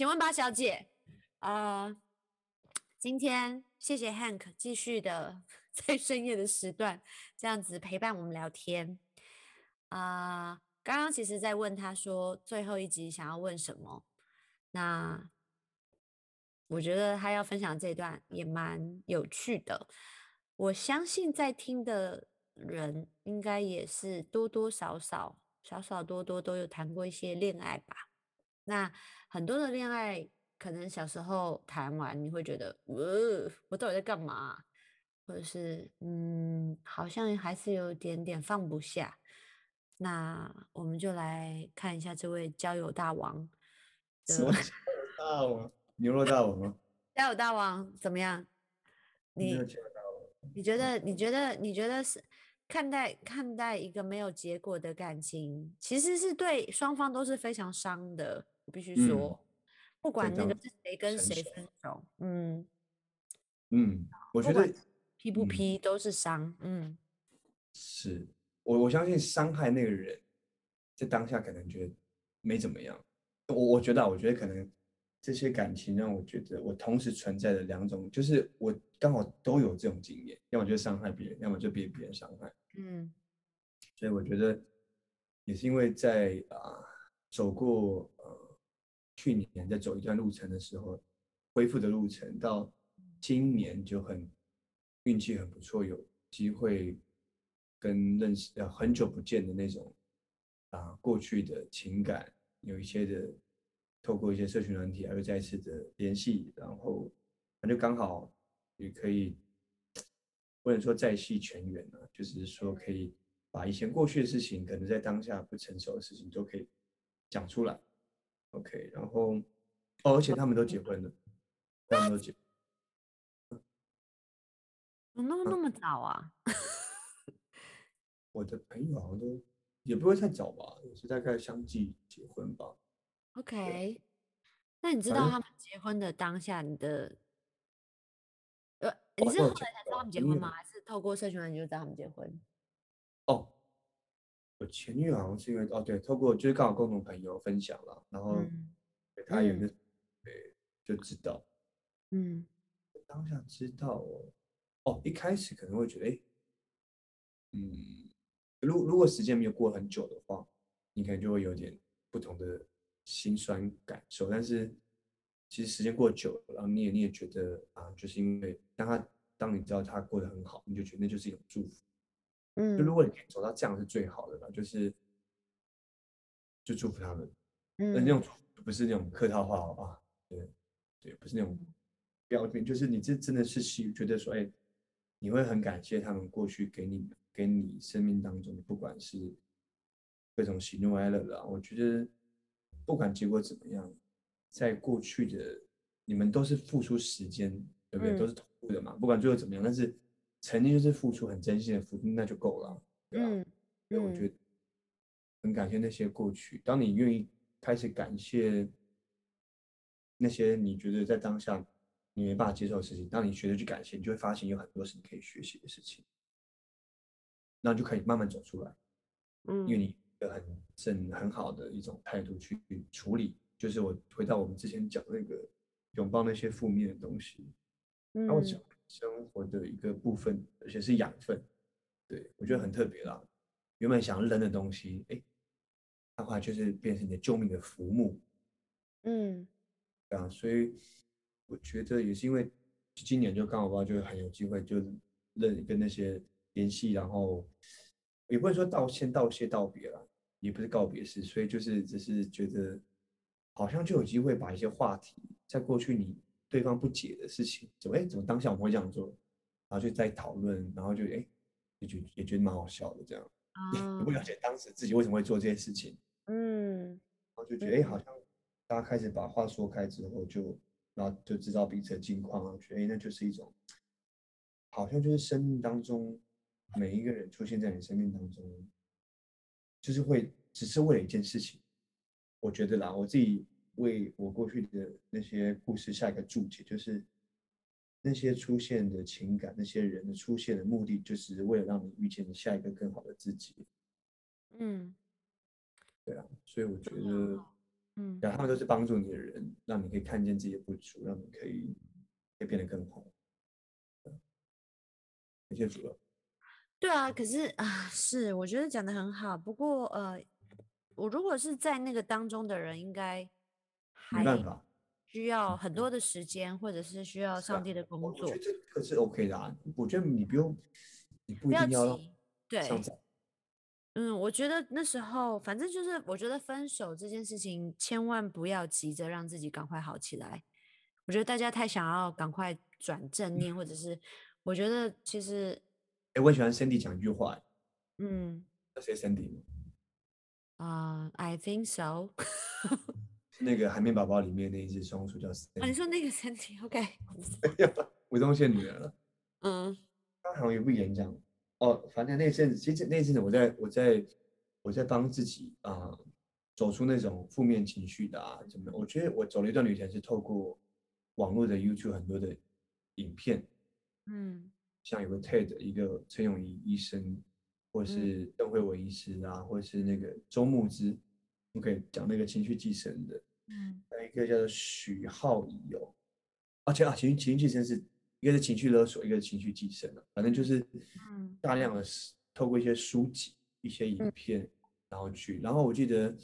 请问八小姐，呃，今天谢谢 Hank 继续的 在深夜的时段这样子陪伴我们聊天啊。刚刚其实在问他说最后一集想要问什么，那我觉得他要分享这段也蛮有趣的。我相信在听的人应该也是多多少少、少少多多都有谈过一些恋爱吧。那很多的恋爱，可能小时候谈完你会觉得，呃，我到底在干嘛？或者是，嗯，好像还是有点点放不下。那我们就来看一下这位交友大王。什么大王？牛肉大王吗？交友大王怎么样？你你觉得？你觉得？你觉得是看待看待一个没有结果的感情，其实是对双方都是非常伤的。我必须说，不管那个是谁跟谁分手，嗯嗯，我觉得批不批都是伤。嗯，是。我我相信伤害那个人，在当下可能觉得没怎么样。我我觉得，我觉得可能这些感情让我觉得，我同时存在的两种，就是我刚好都有这种经验，要么就伤害别人，要么就被别人伤害。嗯，所以我觉得也是因为在啊走过呃去年在走一段路程的时候，恢复的路程，到今年就很运气很不错，有机会。跟认识呃很久不见的那种啊过去的情感有一些的透过一些社群软体，还会再次的联系，然后那就刚好也可以不能说再续全缘了，就是说可以把以前过去的事情，可能在当下不成熟的事情都可以讲出来。OK，然后哦，而且他们都结婚了，他们都结，怎么那么早啊？我的朋友好像都也不会太早吧，也是大概相继结婚吧。OK，那你知道他们结婚的当下，你的呃，你是后来才知道他们结婚吗？还是透过社群软件就知道他们结婚？哦，我前女友好像是因为哦，对，透过就是刚好共同朋友分享了，然后他有个对就知道，嗯，当下知道哦，哦，一开始可能会觉得哎，嗯。如如果时间没有过很久的话，你可能就会有点不同的心酸感受。但是其实时间过久了，然后你也你也觉得啊，就是因为当他当你知道他过得很好，你就觉得那就是一种祝福。嗯，就如果你可以走到这样是最好的了，就是就祝福他们。嗯，那种不是那种客套话啊，对对，不是那种标准，就是你这真的是喜觉得说，哎，你会很感谢他们过去给你。给你生命当中，不管是各种喜怒哀乐啦，我觉得不管结果怎么样，在过去的你们都是付出时间，对不对？都是投入的嘛。不管最后怎么样，但是曾经就是付出很真心的付出，那就够了，对吧？所以我觉得很感谢那些过去。当你愿意开始感谢那些你觉得在当下你没办法接受的事情，当你学着去感谢，你就会发现有很多是你可以学习的事情。那就可以慢慢走出来，嗯，因为你有很正很好的一种态度去处理，就是我回到我们之前讲那个拥抱那些负面的东西，嗯，然后讲生活的一个部分，而且是养分，对我觉得很特别啦。原本想要扔的东西，哎，它后来就是变成你的救命的浮木，嗯，对啊，所以我觉得也是因为今年就刚好吧，就很有机会就认跟那些。联系，然后也不会说道歉、道谢、道别了，也不是告别式，所以就是只是觉得好像就有机会把一些话题，在过去你对方不解的事情，怎么哎怎么当下我们会这样做，然后就在讨论，然后就哎也觉也觉得蛮好笑的这样，也不了解当时自己为什么会做这些事情，嗯，然后就觉得哎好像大家开始把话说开之后，就然后就知道彼此的近况，觉得哎那就是一种好像就是生命当中。每一个人出现在你生命当中，就是会只是为了一件事情。我觉得啦，我自己为我过去的那些故事下一个注解，就是那些出现的情感，那些人的出现的目的，就是为了让你遇见你下一个更好的自己。嗯，对啊，所以我觉得嗯，然后，他们都是帮助你的人，让你可以看见自己的不足，让你可以可以变得更好。谢谢主了。对啊，可是啊，是我觉得讲的很好。不过呃，我如果是在那个当中的人，应该没办法，需要很多的时间，或者是需要上帝的工作。我觉得这个是 OK 的啊。我觉得你不用，你不一定要对。嗯，我觉得那时候反正就是，我觉得分手这件事情，千万不要急着让自己赶快好起来。我觉得大家太想要赶快转正念，或者是我觉得其实。哎，我喜欢 Cindy 讲一句话。嗯，那谁 Cindy 啊，I think so。那个海绵宝宝里面那一只松鼠叫 Cindy。你说那个 Cindy？OK。吴宗宪女儿了。嗯。他好像有部演讲哦，反正那阵子，其实那阵子我在我在我在帮自己啊走出那种负面情绪的啊，怎么？我觉得我走了一段旅程是透过网络的 YouTube 很多的影片。嗯。像有个 TED，一个陈永仪医生，或是邓慧文医师啊，或者是那个周牧之，OK，讲那个情绪寄生的，嗯，还有一个叫做许浩仪哦，而且啊，情绪情绪寄生是一个是情绪勒索，一个是情绪寄生啊，反正就是，嗯，大量的透过一些书籍、一些影片，然后去，然后我记得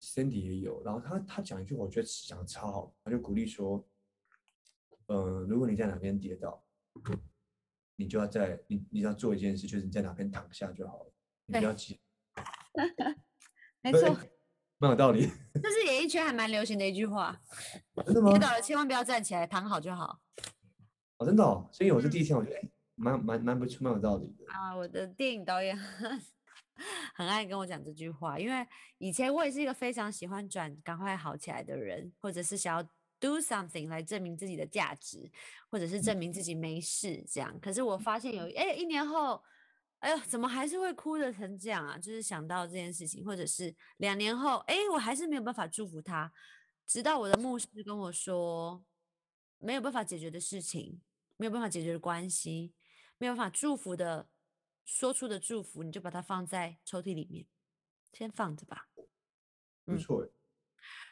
Cindy 也有，然后他他讲一句，我觉得讲的超好，他就鼓励说，嗯，如果你在哪边跌倒。你就要在你你要做一件事，就是你在哪边躺下就好了，你不要急。没错，蛮有道理。这是演艺圈还蛮流行的一句话。真的吗？跌倒了千万不要站起来，躺好就好。哦，真的哦。所以我是第一天，我觉得哎，蛮蛮蛮不错，蛮有道理的。啊，我的电影导演 很爱跟我讲这句话，因为以前我也是一个非常喜欢转赶快好起来的人，或者是想要。do something 来证明自己的价值，或者是证明自己没事这样。可是我发现有哎，一年后，哎呦，怎么还是会哭的成这样啊？就是想到这件事情，或者是两年后，哎，我还是没有办法祝福他。直到我的牧师跟我说，没有办法解决的事情，没有办法解决的关系，没有办法祝福的说出的祝福，你就把它放在抽屉里面，先放着吧。没错。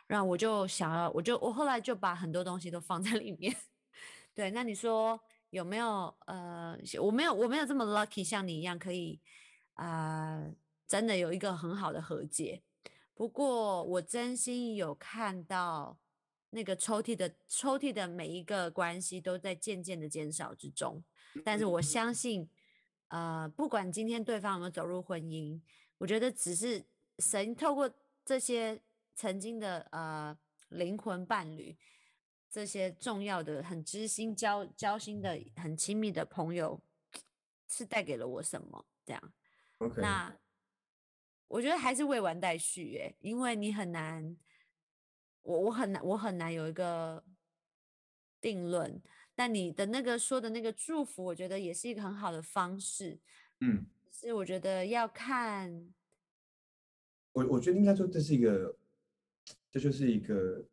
然后我就想要，我就我后来就把很多东西都放在里面。对，那你说有没有？呃，我没有，我没有这么 lucky，像你一样可以啊，真的有一个很好的和解。不过我真心有看到那个抽屉的抽屉的每一个关系都在渐渐的减少之中。但是我相信，呃，不管今天对方有没有走入婚姻，我觉得只是神透过这些。曾经的呃灵魂伴侣，这些重要的、很知心、交交心的、很亲密的朋友，是带给了我什么？这样，OK。那我觉得还是未完待续耶，因为你很难，我我很难，我很难有一个定论。但你的那个说的那个祝福，我觉得也是一个很好的方式。嗯，是我觉得要看，我我觉得应该说这是一个。这就是一个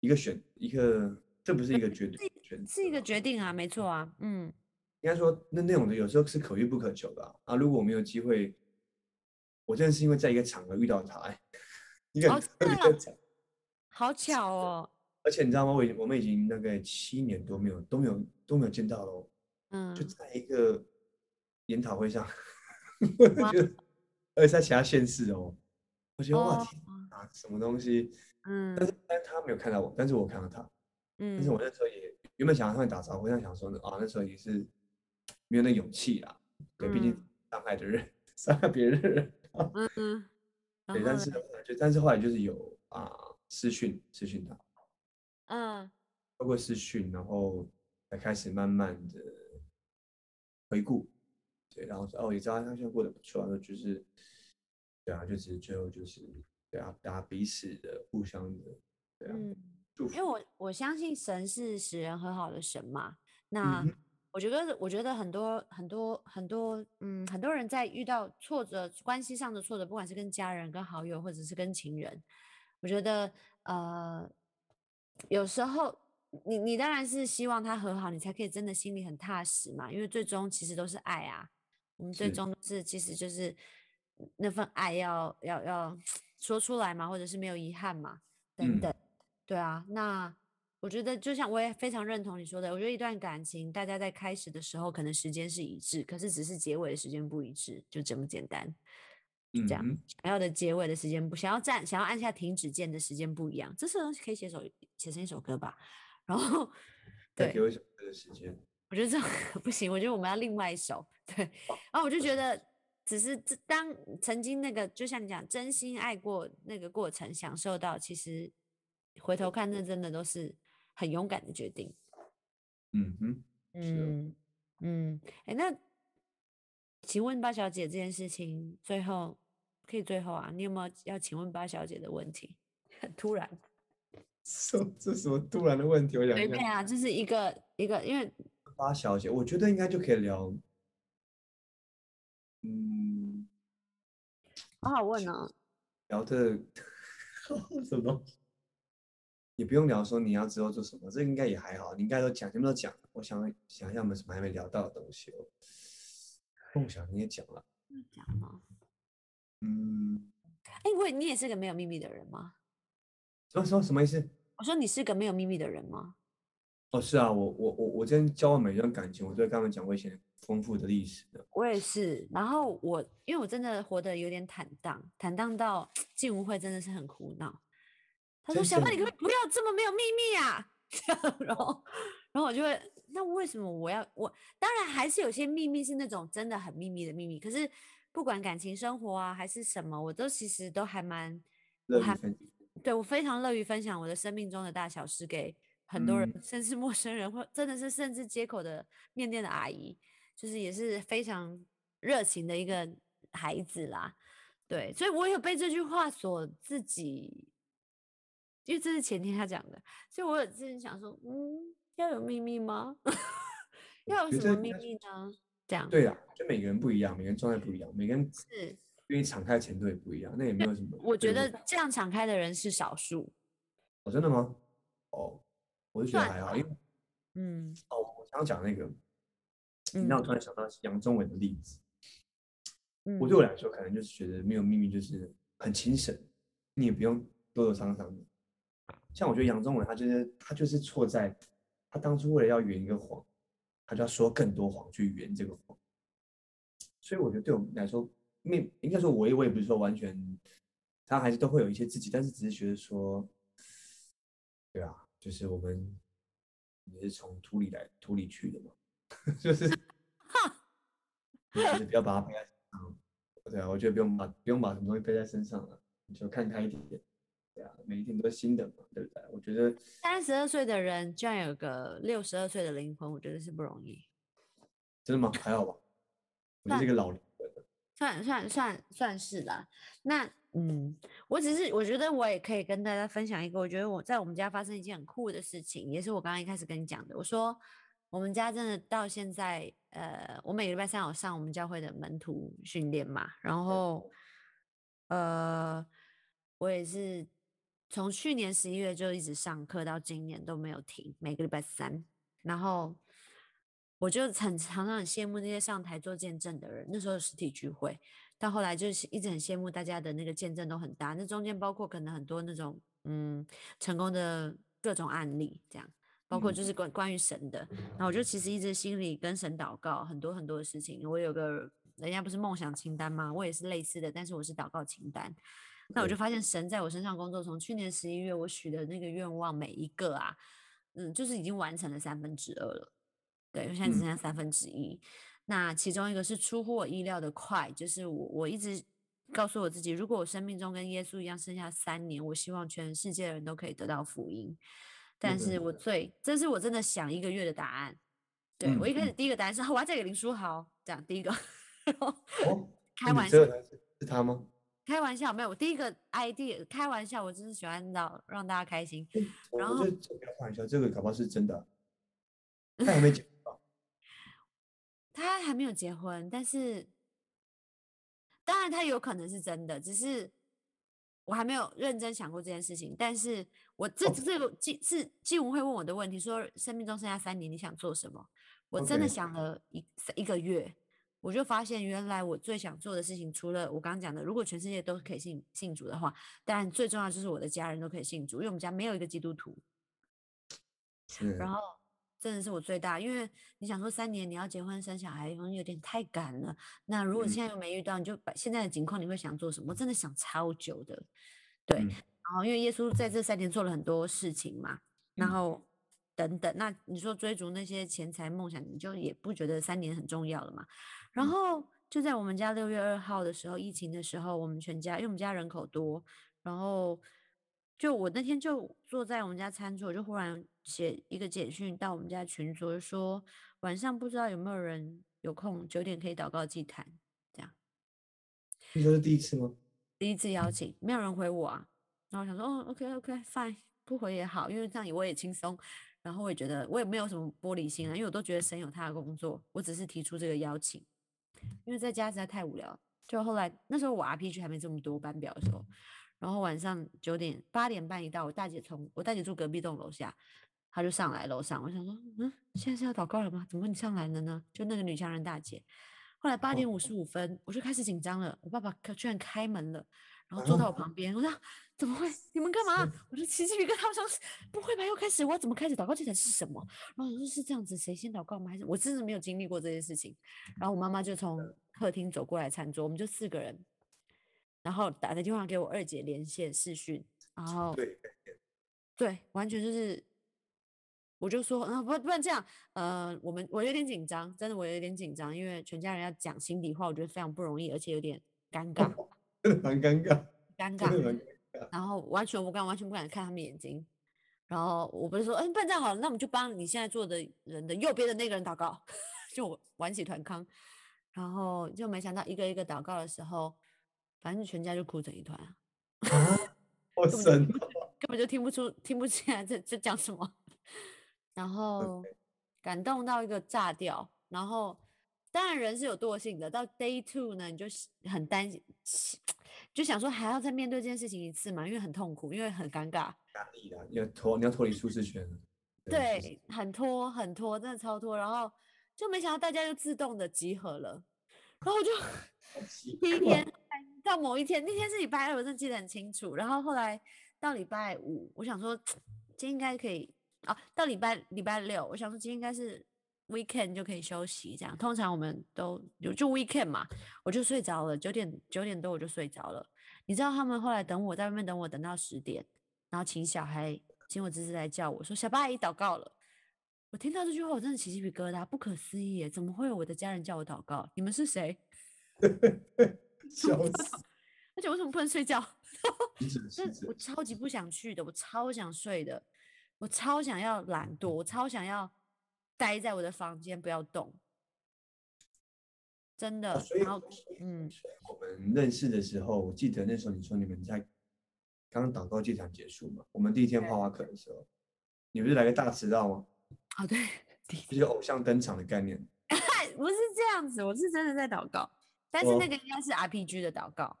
一个选一个，这不是一个决定，是一个决定啊，没错啊，嗯，应该说那那种的有时候是可遇不可求的啊。如果我没有机会，我真的是因为在一个场合遇到他，一个特别巧，好巧哦。而且你知道吗？我已我们已经大概七年多没有都没有都没有见到了，嗯，就在一个研讨会上，我觉得，而且在其他县市哦，我觉得哇天啊，什么东西？嗯，但是但他没有看到我，但是我看到他，嗯，但是我那时候也原本想要跟他打招呼，但想说呢，啊，那时候也是没有那勇气啊，对，毕竟伤害的人，伤害别人的人，嗯嗯，对，但是？就但是后来就是有啊私讯私讯他，嗯，包括私讯，然后才开始慢慢的回顾，对，然后说哦，也知道他现在过得不错，然后就是，对啊，就只是最后就是。对啊，大家彼此的互相的，对啊，因为我我相信神是使人和好的神嘛。那我觉得，我觉得很多很多很多，嗯，很多人在遇到挫折、关系上的挫折，不管是跟家人、跟好友，或者是跟情人，我觉得，呃，有时候你你当然是希望他和好，你才可以真的心里很踏实嘛。因为最终其实都是爱啊，我们最终是其实就是那份爱要要要。说出来嘛，或者是没有遗憾嘛？等等。对啊，那我觉得就像我也非常认同你说的，我觉得一段感情，大家在开始的时候可能时间是一致，可是只是结尾的时间不一致，就这么简单。这样想要的结尾的时间不，想要站想要按下停止键的时间不一样。这时候可以写首写成一首歌吧。然后，对，给我一首歌的时间。我觉得这样 不行，我觉得我们要另外一首。对，然后我就觉得，只是当曾经那个，就像你讲，真心爱过那个过程，享受到，其实回头看，那真的都是很勇敢的决定。嗯哼，嗯嗯，哎，那请问八小姐这件事情，最后可以最后啊，你有没有要请问八小姐的问题？很 突然。这这什么突然的问题？我想随便啊，就是一个一个，因为八小姐，我觉得应该就可以聊。嗯，好好问哦。聊的 什么？你不用聊说你要之后做什么，这应该也还好。你应该都讲，全部都讲。我想想一下，我们什么还没聊到的东西哦。梦想你也讲了。讲吗？嗯。哎，喂，你也是个没有秘密的人吗？什么什么什么意思？我说你是个没有秘密的人吗？哦，是啊，我我我我今天交往每一段感情，我都会跟他们讲我以前丰富的历史的。我也是，然后我因为我真的活得有点坦荡，坦荡到 进无会真的是很苦恼。他说：“小曼，你可不可以不要这么没有秘密啊？” 然后然后我就会，那为什么我要我？当然还是有些秘密是那种真的很秘密的秘密。可是不管感情生活啊还是什么，我都其实都还蛮我还。对我非常乐于分享我的生命中的大小事给很多人，甚至陌生人，或真的是甚至街口的面店的阿姨，就是也是非常热情的一个孩子啦。对，所以我有被这句话所自己，因为这是前天他讲的，所以我有自己想说，嗯，要有秘密吗？要有什么秘密呢？这样对呀，就每个人不一样，每个人状态不一样，每个人是。因为敞开程度也不一样，那也没有什么。我觉得这样敞开的人是少数。哦，真的吗？哦，我就觉得还好，因为，嗯，哦，我刚刚讲那个，你让我突然想到杨宗纬的例子。嗯。我对我来说，可能就是觉得没有秘密，就是很轻省，你也不用多多伤伤的。像我觉得杨宗纬，他就是他就是错在，他当初为了要圆一个谎，他就要说更多谎去圆这个谎。所以我觉得对我们来说。没，应该说，我也我也不是说完全，他还是都会有一些自己，但是只是觉得说，对啊，就是我们也是从土里来，土里去的嘛，就是，就是不要把它背在身上，对啊，我觉得不用把不用把什么东西背在身上了，你就看开一点，对啊，每一天都是新的嘛，对不对？我觉得三十二岁的人居然有个六十二岁的灵魂，我觉得是不容易。真的吗？还好吧，我是一个老。算算算算是啦，那嗯，我只是我觉得我也可以跟大家分享一个，我觉得我在我们家发生一件很酷的事情，也是我刚刚一开始跟你讲的。我说我们家真的到现在，呃，我每个礼拜三有上我们教会的门徒训练嘛，然后呃，我也是从去年十一月就一直上课到今年都没有停，每个礼拜三，然后。我就很常常很羡慕那些上台做见证的人。那时候实体聚会，到后来就是一直很羡慕大家的那个见证都很大。那中间包括可能很多那种嗯成功的各种案例，这样包括就是关关于神的。那我就其实一直心里跟神祷告很多很多的事情。我有个人家不是梦想清单吗？我也是类似的，但是我是祷告清单。那我就发现神在我身上工作。从去年十一月我许的那个愿望每一个啊，嗯，就是已经完成了三分之二了。对，现在只剩下三分之一。那其中一个是出乎我意料的快，就是我我一直告诉我自己，如果我生命中跟耶稣一样剩下三年，我希望全世界的人都可以得到福音。但是我最，这是我真的想一个月的答案。对我一开始第一个答案是我要嫁给林书豪，这样第一个。开玩笑是他吗？开玩笑没有，我第一个 ID 开玩笑，我就是喜欢让让大家开心。然后开玩笑，这个搞不好是真的。他还没结婚，他还没有结婚，但是当然他有可能是真的，只是我还没有认真想过这件事情。但是我这这个季是季文会问我的问题，说生命中剩下三年你想做什么？我真的想了一一个月，我就发现原来我最想做的事情，除了我刚刚讲的，如果全世界都可以信信主的话，当然最重要就是我的家人都可以信主，因为我们家没有一个基督徒。然后真的是我最大，因为你想说三年你要结婚生小孩，好像有点太赶了。那如果现在又没遇到，你就把现在的情况，你会想做什么？我真的想超久的，对。然后因为耶稣在这三年做了很多事情嘛，然后。等等，那你说追逐那些钱财梦想，你就也不觉得三年很重要了嘛？然后就在我们家六月二号的时候，疫情的时候，我们全家因为我们家人口多，然后就我那天就坐在我们家餐桌，就忽然写一个简讯到我们家群组，说晚上不知道有没有人有空九点可以祷告祭坛，这样。你说是第一次吗？第一次邀请，没有人回我啊。然后想说，哦，OK OK，Fine，不回也好，因为这样我也轻松。然后我也觉得我也没有什么玻璃心啊，因为我都觉得神有他的工作，我只是提出这个邀请，因为在家实在太无聊。就后来那时候我 RPG 还没这么多班表的时候，然后晚上九点八点半一到，我大姐从我大姐住隔壁栋楼下，她就上来楼上，我想说，嗯，现在是要祷告了吗？怎么你上来了呢？就那个女强人大姐。后来八点五十五分，我就开始紧张了，我爸爸居然开门了。然后坐到我旁边，我说怎么会？你们干嘛？我说奇迹比跟他们说不会吧？又开始？我要怎么开始祷告？这才是什么？然后我说是这样子，谁先祷告吗？还是我真的没有经历过这件事情？然后我妈妈就从客厅走过来餐桌，我们就四个人，然后打个电话给我二姐连线视讯，然后对对，完全就是，我就说啊不不然这样，呃，我们我有点紧张，真的我有点紧张，因为全家人要讲心底话，我觉得非常不容易，而且有点尴尬。真的蛮尴尬，尴尬，然后完全不敢，完全不敢看他们眼睛。然后我不是说，嗯，办这样好了，那我们就帮你现在坐的人的右边的那个人祷告，就玩起团康。然后就没想到一个一个祷告的时候，反正全家就哭成一团啊！好神，根本就听不出、听不清来这这讲什么。然后感动到一个炸掉，然后。当然，人是有惰性的。到 day two 呢，你就很担心，就想说还要再面对这件事情一次嘛，因为很痛苦，因为很尴尬。压力啊，要脱，你要脱离舒适圈。对，很拖，很拖，真的超拖。然后就没想到大家就自动的集合了，然后就 第一天到某一天，那天是礼拜二，我真的记得很清楚。然后后来到礼拜五，我想说 今天应该可以啊。到礼拜礼拜六，我想说今天应该是。weekend 就可以休息，这样通常我们都有就 weekend 嘛，我就睡着了，九点九点多我就睡着了。你知道他们后来等我在外面等我等到十点，然后请小孩请我侄子来叫我说小八阿姨祷告了。我听到这句话我真的起鸡皮疙瘩，不可思议耶，怎么会有我的家人叫我祷告？你们是谁？笑死！而且为什么不能睡觉？我超级不想去的，我超想睡的，我超想要懒惰，我超想要。待在我的房间不要动，真的。然后，嗯，我们认识的时候，我记得那时候你说你们在刚祷告这场结束嘛？我们第一天画画课的时候，你不是来个大迟到吗？哦，对，就是偶像登场的概念。不是这样子，我是真的在祷告，但是那个应该是 RPG 的祷告。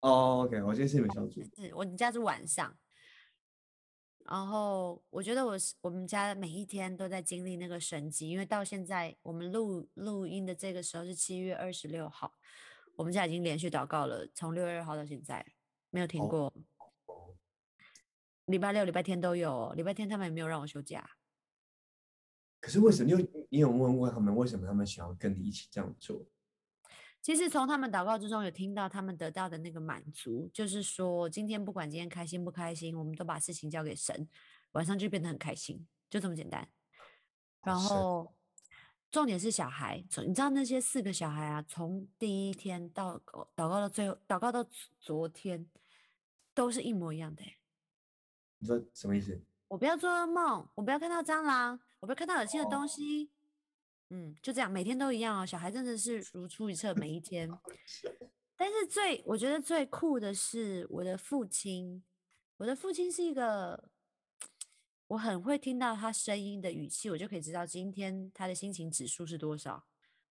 哦，OK，我今天是你们小组。是我们家是晚上。然后我觉得我是我们家每一天都在经历那个神迹，因为到现在我们录录音的这个时候是七月二十六号，我们家已经连续祷告了，从六月二号到现在没有停过。礼拜六、礼拜天都有，礼拜天他们也没有让我休假。可是为什么？你有你有问过他们为什么他们想要跟你一起这样做？其实从他们祷告之中有听到他们得到的那个满足，就是说今天不管今天开心不开心，我们都把事情交给神，晚上就变得很开心，就这么简单。然后重点是小孩，你知道那些四个小孩啊，从第一天到祷告到最后，祷告到昨天，都是一模一样的。你说什么意思？我不要做噩梦，我不要看到蟑螂，我不要看到恶心的东西。嗯，就这样，每天都一样哦。小孩真的是如出一辙，每一 天。但是最我觉得最酷的是我的父亲，我的父亲是一个，我很会听到他声音的语气，我就可以知道今天他的心情指数是多少。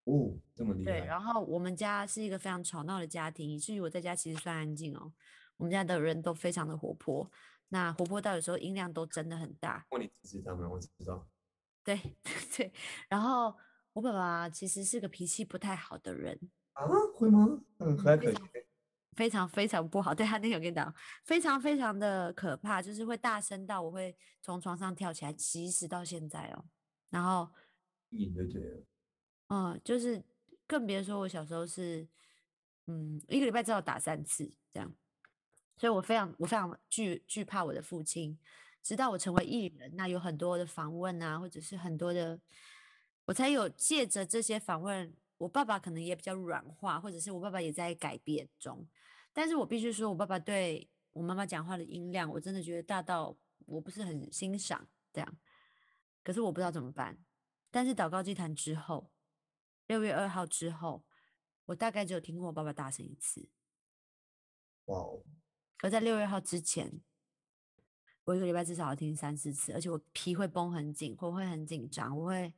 哦，这么厉害。对，然后我们家是一个非常吵闹的家庭，以至于我在家其实算安静哦。我们家的人都非常的活泼，那活泼到有时候音量都真的很大。问你支持他们？我知道。对 对，然后我爸爸其实是个脾气不太好的人啊？会吗？嗯，还可以。非常非常不好，对他那天我跟你讲，非常非常的可怕，就是会大声到我会从床上跳起来，即使到现在哦。然后，你对了，嗯，就是更别说我小时候是，嗯，一个礼拜至少打三次这样，所以我非常我非常惧惧怕我的父亲，直到我成为艺人，那有很多的访问啊，或者是很多的，我才有借着这些访问。我爸爸可能也比较软化，或者是我爸爸也在改变中，但是我必须说，我爸爸对我妈妈讲话的音量，我真的觉得大到我不是很欣赏这样，可是我不知道怎么办。但是祷告祭坛之后，六月二号之后，我大概只有听过我爸爸大声一次。哇哦！可在六月号之前，我一个礼拜至少要听三四次，而且我皮会绷很紧，我会很紧张，我会。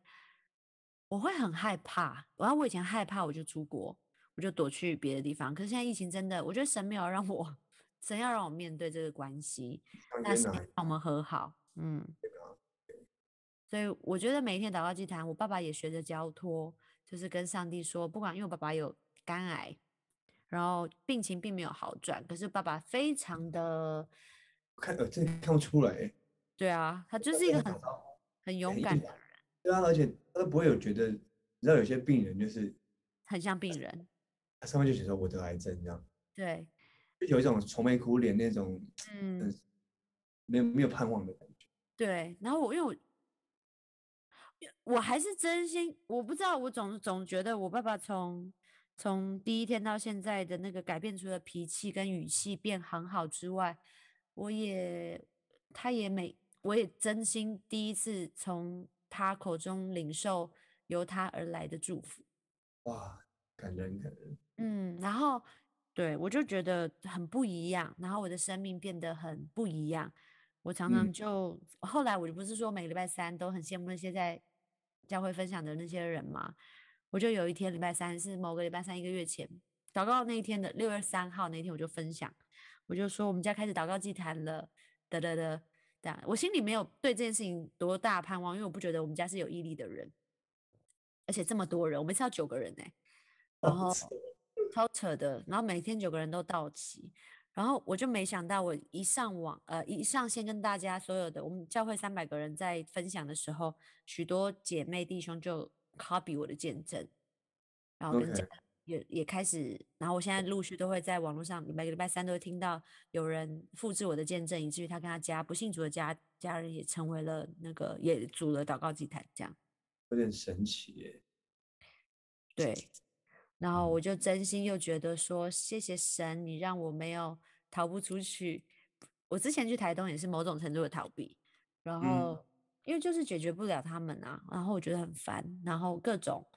我会很害怕，然后我以前害怕，我就出国，我就躲去别的地方。可是现在疫情真的，我觉得神没有让我，神要让我面对这个关系，但是让我们和好，嗯。所以我觉得每一天祷告祭坛，我爸爸也学着交托，就是跟上帝说，不管因为我爸爸有肝癌，然后病情并没有好转，可是爸爸非常的，看呃，这看不出来。对啊，他就是一个很很勇敢的人。对啊，而且他都不会有觉得，你知道有些病人就是很像病人，他上面就写说我得癌症这样，对，就有一种愁眉苦脸那种，嗯，没有没有盼望的感觉。对，然后我因为我我还是真心，我不知道，我总总觉得我爸爸从从第一天到现在的那个改变，除了脾气跟语气变很好之外，我也他也每我也真心第一次从。他口中领受由他而来的祝福，哇，感人感人。嗯，然后对我就觉得很不一样，然后我的生命变得很不一样。我常常就后来我就不是说每个礼拜三都很羡慕那些在教会分享的那些人嘛，我就有一天礼拜三是某个礼拜三一个月前祷告那一天的六月三号那天我就分享，我就说我们家开始祷告祭坛了，得得得。我心里没有对这件事情多大盼望，因为我不觉得我们家是有毅力的人，而且这么多人，我们是要九个人呢，然后超扯的，然后每天九个人都到齐，然后我就没想到，我一上网，呃，一上线跟大家所有的我们教会三百个人在分享的时候，许多姐妹弟兄就 copy 我的见证，然后跟讲。也也开始，然后我现在陆续都会在网络上，每个礼拜三都会听到有人复制我的见证，以至于他跟他家不信主的家家人也成为了那个也组了祷告祭坛，这样有点神奇耶。对，然后我就真心又觉得说，谢谢神，你让我没有逃不出去。我之前去台东也是某种程度的逃避，然后因为就是解决不了他们啊，然后我觉得很烦，然后各种。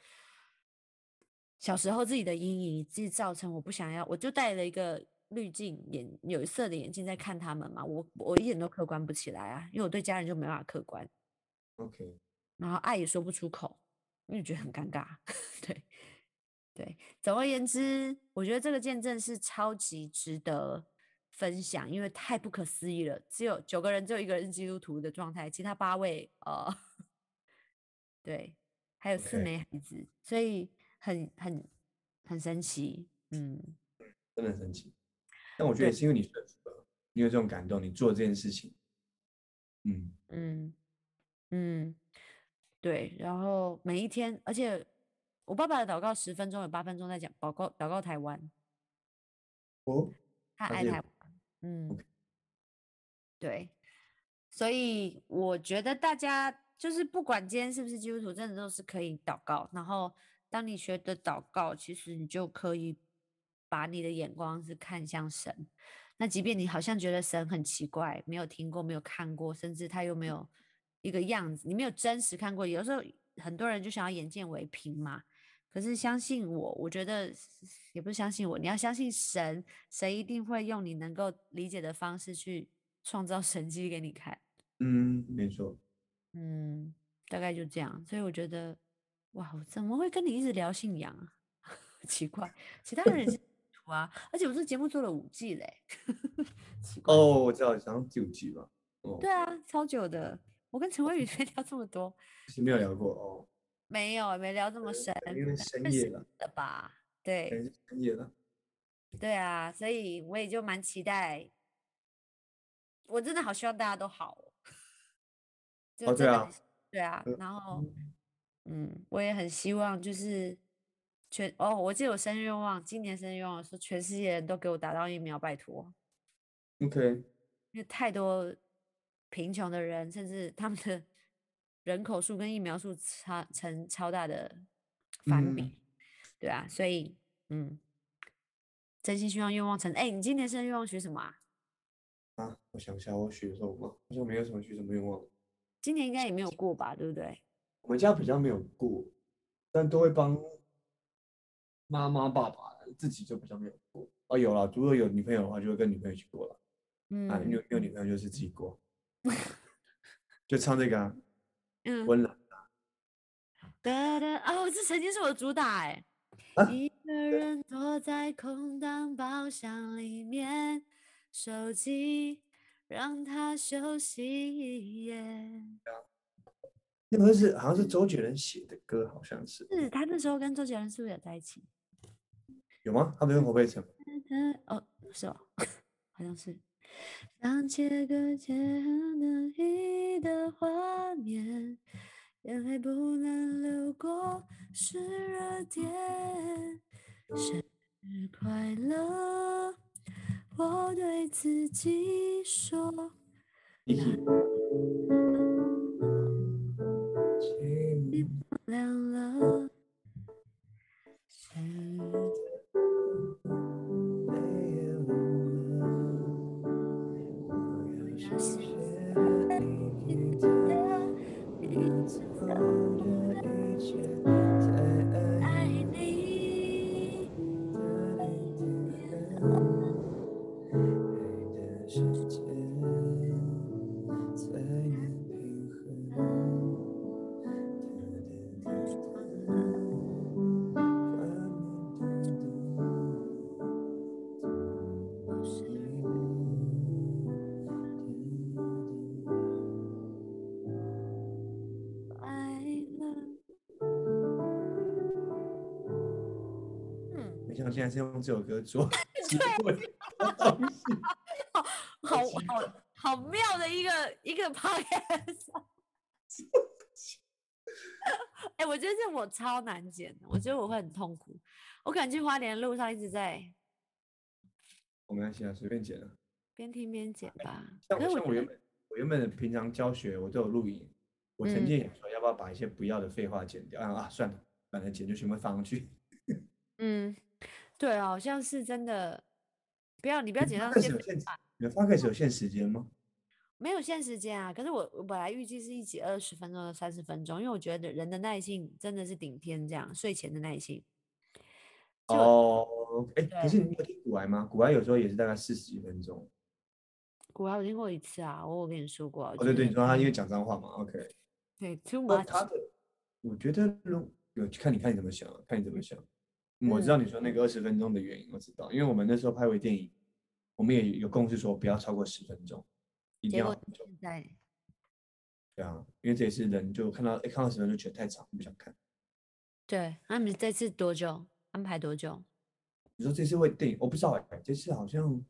小时候自己的阴影，自己造成我不想要，我就戴了一个滤镜眼有色的眼镜在看他们嘛，我我一点都客观不起来啊，因为我对家人就没办法客观。OK，然后爱也说不出口，因为觉得很尴尬。对对，总而言之，我觉得这个见证是超级值得分享，因为太不可思议了，只有九个人，只有一个人是基督徒的状态，其他八位呃，对，还有四枚孩子，所以。很很很神奇，嗯，真的很神奇。但我觉得也是因为你顺服了，你有这种感动，你做这件事情，嗯嗯嗯，对。然后每一天，而且我爸爸的祷告十分钟有八分钟在讲祷告，祷告台湾。哦，他爱台湾，嗯，对。所以我觉得大家就是不管今天是不是基督徒，真的都是可以祷告，然后。当你学的祷告，其实你就可以把你的眼光是看向神。那即便你好像觉得神很奇怪，没有听过，没有看过，甚至他又没有一个样子，你没有真实看过。有时候很多人就想要眼见为凭嘛。可是相信我，我觉得也不是相信我，你要相信神，神一定会用你能够理解的方式去创造神迹给你看。嗯，没错。嗯，大概就这样。所以我觉得。哇，我怎么会跟你一直聊信仰啊？奇怪，其他人也是图 啊，而且我这节目做了五季嘞。奇怪哦，我知道，好像第五季吧。哦对啊，超久的。我跟陈慧宇才聊这么多，没有聊过哦。没有，没聊这么深，因为深夜了吧？对，深夜了。对啊，所以我也就蛮期待。我真的好希望大家都好。哦，对啊，对啊，然后，嗯，我也很希望就是全哦，我记得我生日愿望，今年生日愿望是全世界人都给我打到疫苗，拜托。OK。因为太多贫穷的人，甚至他们的人口数跟疫苗数差成超大的反比，对啊，所以嗯，真心希望愿望成。哎，你今年生日愿望许什么啊？啊，我想一下，我许什么？好像没有什么许什么愿望。今年应该也没有过吧，对不对？我们家比较没有过，但都会帮妈妈、爸爸，自己就比较没有过。哦，有了，如果有女朋友的话，就会跟女朋友一起过了。嗯，啊，有有女朋友就是自己过，就唱这个，嗯，温暖哒哒，哦，这曾经是我的主打哎。一个人躲在空荡包厢里面，手机。让它休息。那个是好像是周杰伦写的歌，好像是。是他那时候跟周杰伦是不是有在一起？有吗？他没有侯佩岑。哦，是哦，好像是。的画面，眼泪不能流过点。生日快乐。我对自己说。亮了。现在是用这首歌做 机会，好好好好妙的一个一个 podcast。哎，我觉得这我超难剪的，我觉得我会很痛苦。我可能去花莲路上一直在。没关系啊，随便剪啊。边听边剪吧。像像我原本我原本平常教学我都有录影，我曾经也说要不要把一些不要的废话剪掉啊啊，算了，反正剪就全部放上去。嗯。对，好像是真的。不要，你不要紧张。你的发开始有限时间吗？没有限时间啊。可是我我本来预计是一集二十分钟到三十分钟，因为我觉得人的耐性真的是顶天，这样睡前的耐性。哦，哎，可是你有听古玩吗？古玩有时候也是大概四十几分钟。古玩我听过一次啊，我我跟你说过。哦，对对，你说他因为讲脏话嘛，OK。对，too much。他的，我觉得有看你看你怎么想，看你怎么想。我知道你说那个二十分钟的原因，我知道，因为我们那时候拍微电影，我们也有共识说不要超过十分钟，一定要。现在。对啊，因为这也是人就看到哎看到十分钟觉得太长，不想看。对，那你这次多久安排多久？你说这次会电影，我不知道哎，这次好像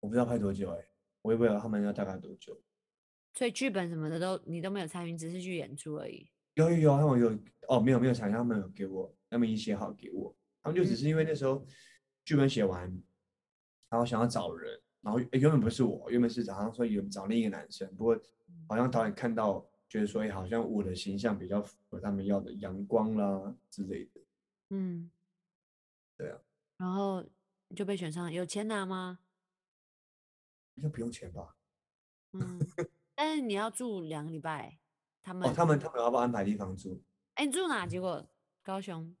我不知道拍多久哎，我也不知道他们要大概多久。所以剧本什么的都你都没有参与，只是去演出而已。有有有，他们有哦，没有没有参与，他们有给我，他们已经写好给我。他们就只是因为那时候剧本写完，然后想要找人，然后原本不是我，原本是好像说有找另一个男生，不过好像导演看到觉得说，哎，好像我的形象比较符合他们要的阳光啦之类的。嗯，对啊。然后就被选上，有钱拿吗？应该不用钱吧？嗯，但是你要住两个礼拜，他们哦，他们他们要不要安排地方住？哎，你住哪？结果高雄。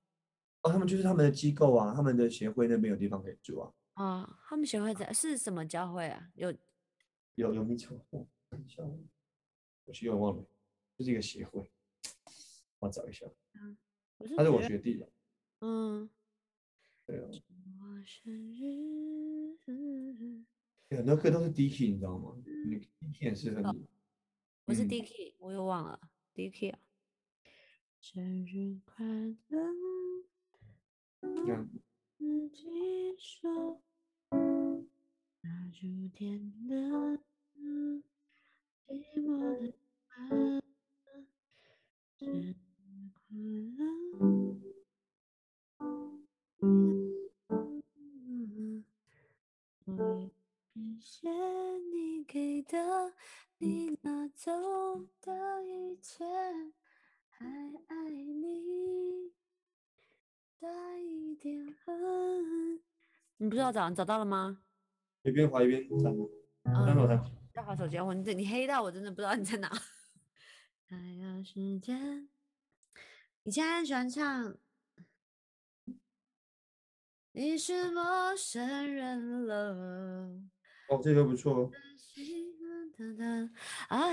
哦，他们就是他们的机构啊，他们的协会那边有地方可以住啊。啊，他们协会在是什么教会啊？有有有名称？我其实有点忘了，就是一个协会，我找一下。嗯，他是我学弟的。嗯，对啊。很多歌都是 D K，你知道吗？你 D K 也是很。我是 D K，我又忘了 D K 啊。生日快乐。自己说，那秋天的寂寞的风，是快乐。我感谢你给的，你拿走的一切，还爱你。带一点恨。你不知道找找到了吗？一边滑一边唱。嗯，我唱。要滑手机，我你你黑到我真的不知道你在哪。还有时间。你现在喜欢唱？你是陌生人了。哦，这个不错。啊，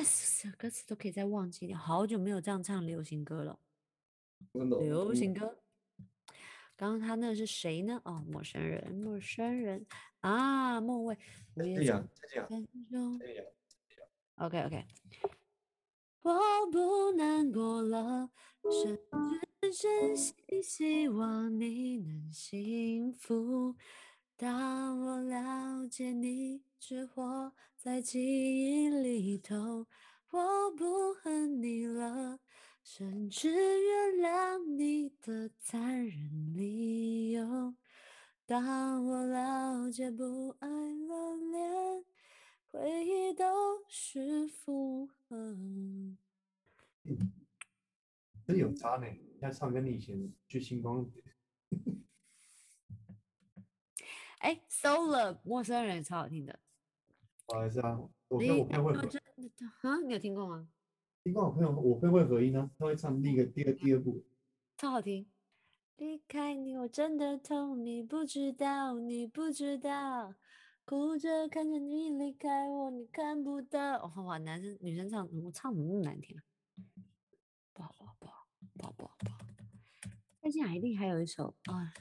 歌词都可以再忘记点。好久没有这样唱流行歌了。流行歌。刚刚他那是谁呢？哦，陌生人，陌生人啊，莫蔚。这样，这样，这样。OK OK。我不难过了，甚至真心希望你能幸福。当我了解你只活在记忆里头，我不恨你了。甚至原谅你的残。当我了解不爱了，连回忆都是负荷。真有差呢，现在唱跟你以前去星光。哎，Solo 陌生人超好听的。不好意思啊，我跟我朋友会。啊，你有听过吗？听过我朋友，我会会合音呢，他会唱那个、第二、第二部，超好听。离开你，我真的痛，你不知道，你不知道，哭着看着你离开我，你看不到。哇，男生女生唱，我唱怎么那么难听啊？不好不好不好不好不好不好。再见，一定还有一首啊。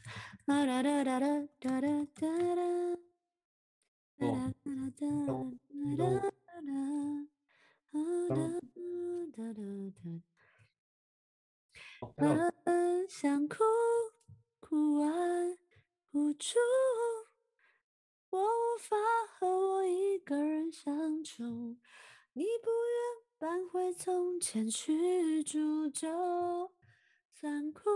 哒哒哒哒哒哒哒哒哒。很想哭，哭完无助，我无法和我一个人相处。你不愿搬回从前去住，就算哭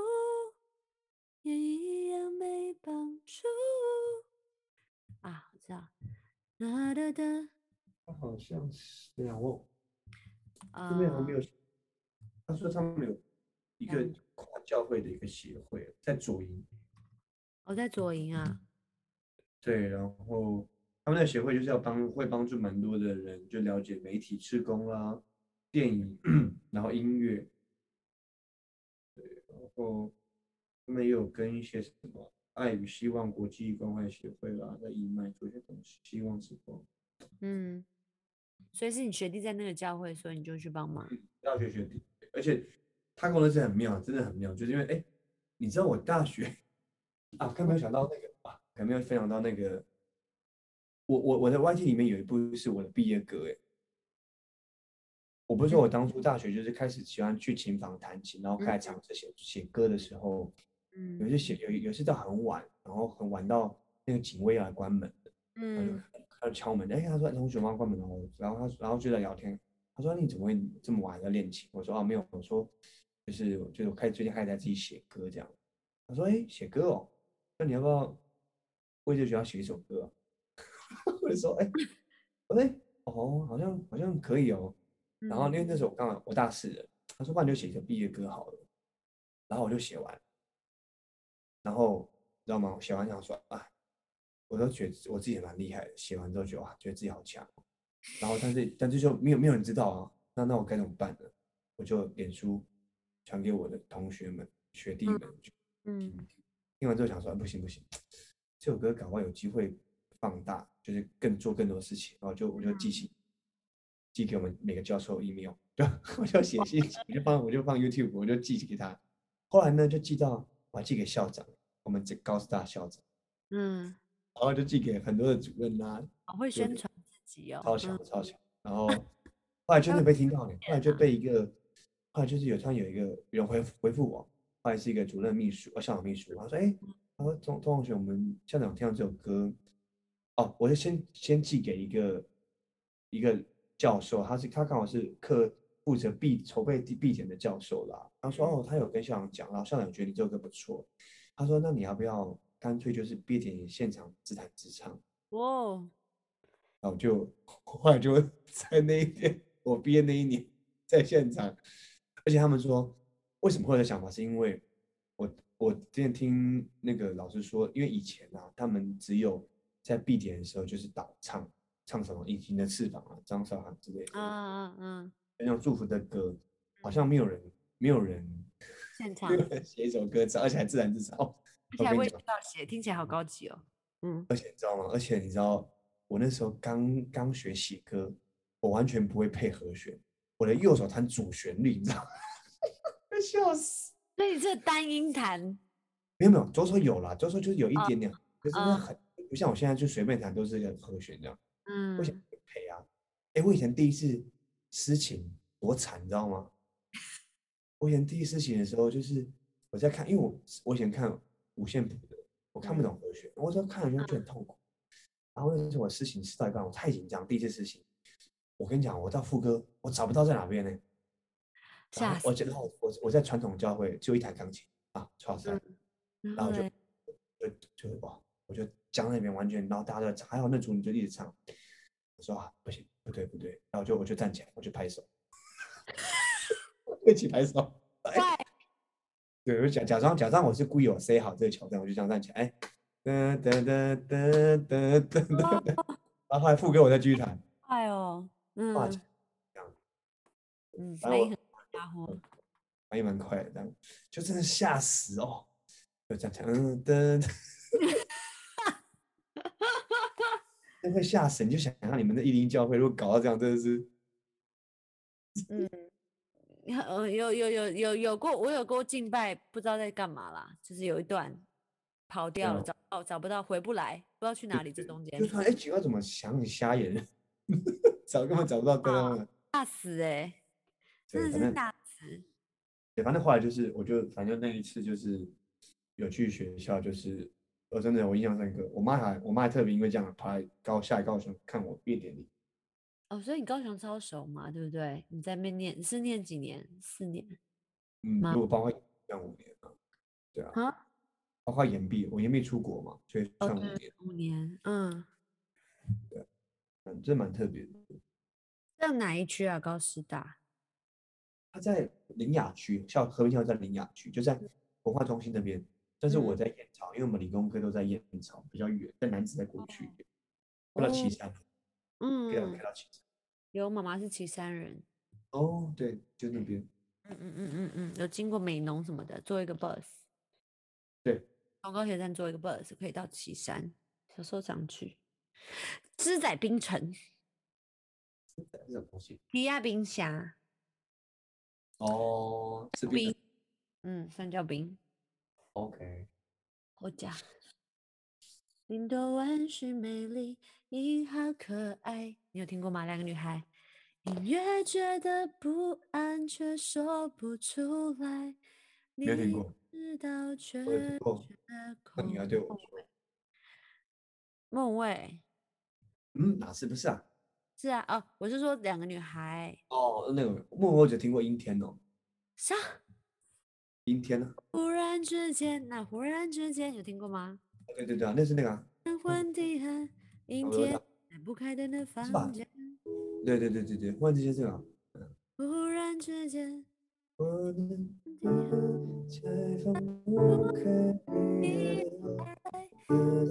也一样没帮助。啊，我知道，哒哒哒。他好像是这样哦。这边还没有。他说他没有一个跨教会的一个协会，在左营。哦，在左营啊。对，然后他们的协会就是要帮，会帮助蛮多的人，就了解媒体、施工啦、电影，然后音乐。对，然后他们也有跟一些什么爱与希望国际关怀协会啦，在义卖做一些东西，希望之光。嗯。所以是你学弟在那个教会，所以你就去帮忙。大学学弟，而且他跟我认识很妙，真的很妙，就是因为哎，你知道我大学啊，刚没有想到那个啊，可没有分享到那个，我我我的 YT 里面有一部是我的毕业歌哎，我不是说我当初大学就是开始喜欢去琴房弹琴，然后开始尝试写写歌的时候，嗯，有些写有有些到很晚，然后很晚到那个警卫要来关门嗯。他敲门，哎，他说同学妈关门了，然后他然后就在聊天，他说你怎么会这么晚在练琴？我说啊没有，我说就是就是我开始最近开始在自己写歌这样。他说哎写歌哦，那你要不要为这学校写一首歌？我就说哎，我说哦好像好像可以哦。然后因为那时候我刚好我大四了，他说不然就写一首毕业歌好了。然后我就写完，然后你知道吗？我写完想说啊。我都觉得我自己蛮厉害的，写完之后觉得哇，觉得自己好强。然后但是但是就没有没有人知道啊，那那我该怎么办呢？我就脸书传给我的同学们、学弟们，嗯，听完之后想说不行不行，这首歌赶快有机会放大，就是更做更多事情。然后就我就寄信，寄给我们每个教授 email，对，我就写信，我就放我就放 YouTube，我就寄给他。后来呢，就寄到我还寄给校长，我们这高师大校长，嗯。然后就寄给很多的主任啊，会宣传自己哦，超强超强。然后后来真的被听到了，后来就被一个后来就是有突然有一个人回回复我，后来是一个主任秘书，呃，校长秘书，他说：“哎，他说钟钟同学，我们校长听到这首歌，哦，我就先先寄给一个一个教授，他是他刚好是课负责毕筹备毕检的教授啦。他说哦，他有跟校长讲，然后校长觉得你这首歌不错，他说那你要不要干脆就是毕业现场自弹自唱？哇！然后就 后来就在那一天，我毕业那一年在现场，而且他们说为什么会有想法，是因为我我之前听那个老师说，因为以前啊，他们只有在闭点的时候就是导唱，唱什么《隐形的翅膀》啊、张韶涵之类的，嗯嗯嗯，那种祝福的歌，好像没有人没有人现场 写一首歌词，而且还自然自唱，而且还会写，听起来好高级哦。嗯，而且你知道吗？而且你知道。我那时候刚刚学写歌，我完全不会配和弦，我的右手弹主旋律，你知道吗？笑死！那你这单音弹？没有没有，左手有啦，左手就是有一点点，可是很不像我现在就随便弹都是一个和弦这样。嗯，我想配啊。哎，我以前第一次私情多惨，你知道吗？我以前第一次诗情的时候，就是我在看，因为我我以前看五线谱的，我看不懂和弦，我说看了就很痛苦。然后那是我事情是到一半，我太紧张，第一次事情，我跟你讲，我到副歌，我找不到在哪边呢？吓死！我觉得我我我在传统教会就一台钢琴啊，超帅，然后就就就哇，我就讲那边完全，然后大家都在唱，还好那组你就一直唱，我说啊不行，不对不对，然后就我就站起来，我就拍手，一起拍手，对，我假假装假装我是故意我塞好这个桥段，我就这样站起来，哎。噔噔噔噔噔噔噔，然后后来副歌我再继续弹。快哦，嗯，这样，嗯，反应很家伙，反应蛮快的，这样就真的吓死哦，就这样唱，嗯噔，哈哈哈哈会吓死！你就想象你们的一零教会如果搞到这样，真的是，嗯，有有有有有有过，我有过敬拜，不知道在干嘛啦，就是有一段。跑掉了，找哦找不到，回不来，不知道去哪里。这中间就突然哎，几个怎么想你瞎眼，找根本找不到对方，吓死哎，真的是吓死。对，反正后来就是，我就反正那一次就是有去学校，就是我真的我印象深刻。我妈还我妈还特别因为这样跑来高下来高雄看我毕业典礼。哦，所以你高雄超熟嘛，对不对？你在那边念是念几年？四年？嗯，如果包括念五年啊，对啊。啊包括延毕，我延毕出国嘛，所以算五年。五年，嗯，对，嗯，这蛮特别的。在哪一区啊？高师大？他在林雅区，校和平校在林雅区，就在文化中心那边。但是我在燕巢，因为我们理工科都在燕巢，比较远，在南子在过去，过到岐山。嗯，开到开到岐山。有妈妈是岐山人。哦，对，就那边。嗯嗯嗯嗯嗯，有经过美农什么的，坐一个 bus。对。从高铁站坐一个 bus 可以到岐山，小时候常去。芝仔冰城，芝仔是什么东西？皮亚冰侠。哦，是冰。嗯，三角冰。OK。我家。云朵万是美丽，你好可爱。你有听过吗？两个女孩。隐约觉得不安，却说不出来。没有听过。我那你要对我说，梦蔚，嗯，哪是不是啊？是啊，哦，我是说两个女孩。哦，那个梦蔚我只听过阴天哦。啥？阴天呢？忽然之间，那忽然之间有听过吗？对对对啊，那是那个。昏天阴天，不开灯的房间。对对对对对，忽然之间这个。忽然之间。就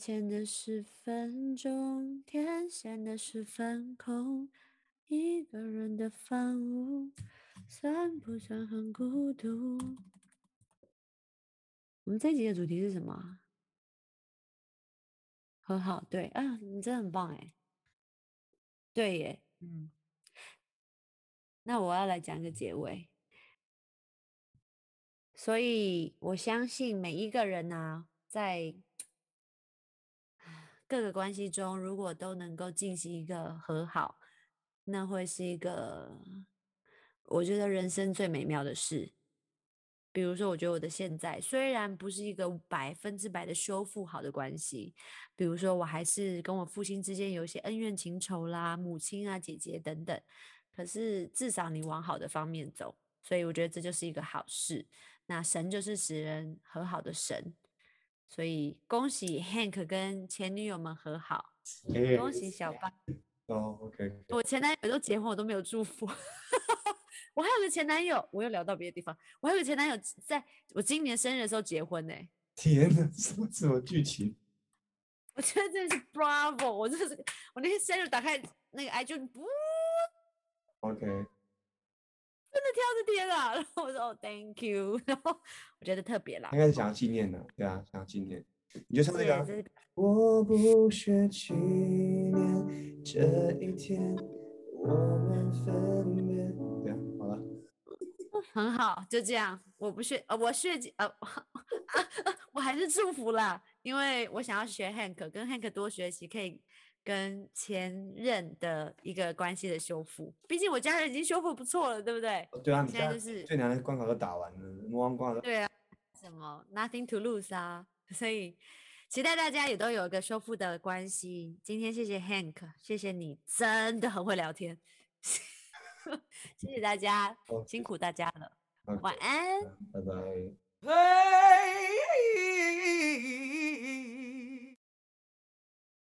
前的十分钟，天显得十分空。一个人的房屋算不算很孤独？我们这集的主题是什么？和好，对啊，你真的很棒哎，对耶，嗯。那我要来讲一个结尾。所以我相信每一个人呢，在各个关系中，如果都能够进行一个和好，那会是一个我觉得人生最美妙的事。比如说，我觉得我的现在虽然不是一个百分之百的修复好的关系，比如说我还是跟我父亲之间有一些恩怨情仇啦，母亲啊、姐姐等等，可是至少你往好的方面走，所以我觉得这就是一个好事。那神就是使人和好的神，所以恭喜 Hank 跟前女友们和好，恭喜小八。哦，OK。我前男友都结婚，我都没有祝福。我还有个前男友，我又聊到别的地方。我还有个前男友，在我今年生日的时候结婚呢。天哪，什么什么剧情？我觉得真的是 Bravo！我就是我那天生日打开那个 i 就不 OK。真的挑着天啊！然后我说哦，Thank you。然后我觉得特别啦，应该是想要纪念的，对啊，想要纪念。你就唱那个。我不学纪念这一天，我们分别。对啊，好了。很好，就这样。我不屑，呃，我屑呃，我还是祝福啦，因为我想要学 Hank，跟 Hank 多学习，可以。跟前任的一个关系的修复，毕竟我家人已经修复不错了，对不对？对啊，现在就是最难的关卡都打完了，魔王关卡。对啊，什么 nothing to lose 啊，所以期待大家也都有一个修复的关系。今天谢谢 Hank，谢谢你，真的很会聊天，谢谢大家，辛苦大家了，晚安，拜拜。